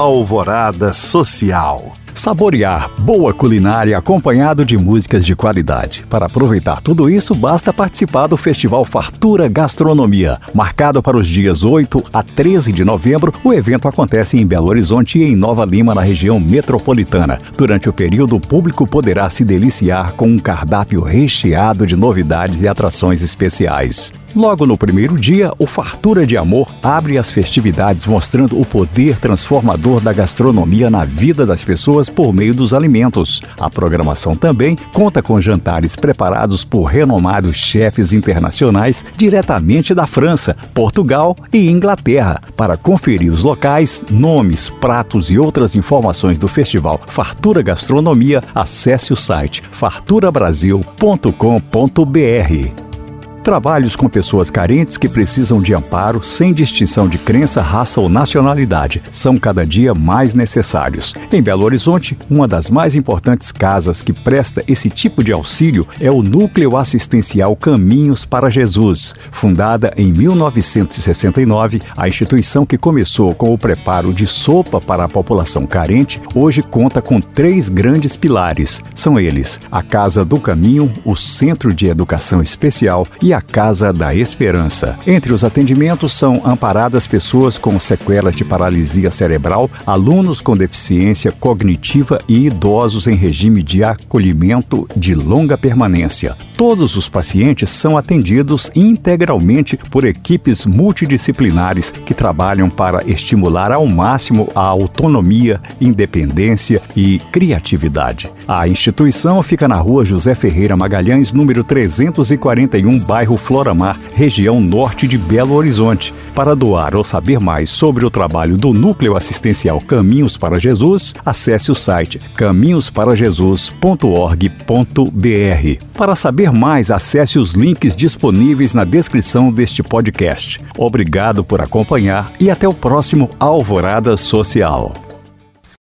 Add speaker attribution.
Speaker 1: Alvorada Social.
Speaker 2: Saborear boa culinária acompanhado de músicas de qualidade. Para aproveitar tudo isso, basta participar do Festival Fartura Gastronomia. Marcado para os dias 8 a 13 de novembro, o evento acontece em Belo Horizonte e em Nova Lima, na região metropolitana. Durante o período, o público poderá se deliciar com um cardápio recheado de novidades e atrações especiais. Logo no primeiro dia, o Fartura de Amor abre as festividades mostrando o poder transformador da gastronomia na vida das pessoas por meio dos alimentos. A programação também conta com jantares preparados por renomados chefes internacionais diretamente da França, Portugal e Inglaterra. Para conferir os locais, nomes, pratos e outras informações do festival Fartura Gastronomia, acesse o site farturabrasil.com.br. Trabalhos com pessoas carentes que precisam de amparo sem distinção de crença, raça ou nacionalidade são cada dia mais necessários. Em Belo Horizonte, uma das mais importantes casas que presta esse tipo de auxílio é o Núcleo Assistencial Caminhos para Jesus. Fundada em 1969, a instituição que começou com o preparo de sopa para a população carente, hoje conta com três grandes pilares. São eles: a Casa do Caminho, o Centro de Educação Especial e a Casa da Esperança. Entre os atendimentos são amparadas pessoas com sequelas de paralisia cerebral, alunos com deficiência cognitiva e idosos em regime de acolhimento de longa permanência. Todos os pacientes são atendidos integralmente por equipes multidisciplinares que trabalham para estimular ao máximo a autonomia, independência e criatividade. A instituição fica na rua José Ferreira Magalhães, número 341, bairro Floramar, região norte de Belo Horizonte. Para doar ou saber mais sobre o trabalho do Núcleo Assistencial Caminhos para Jesus, acesse o site caminhosparajesus.org.br. Para saber mais, acesse os links disponíveis na descrição deste podcast. Obrigado por acompanhar e até o próximo Alvorada Social.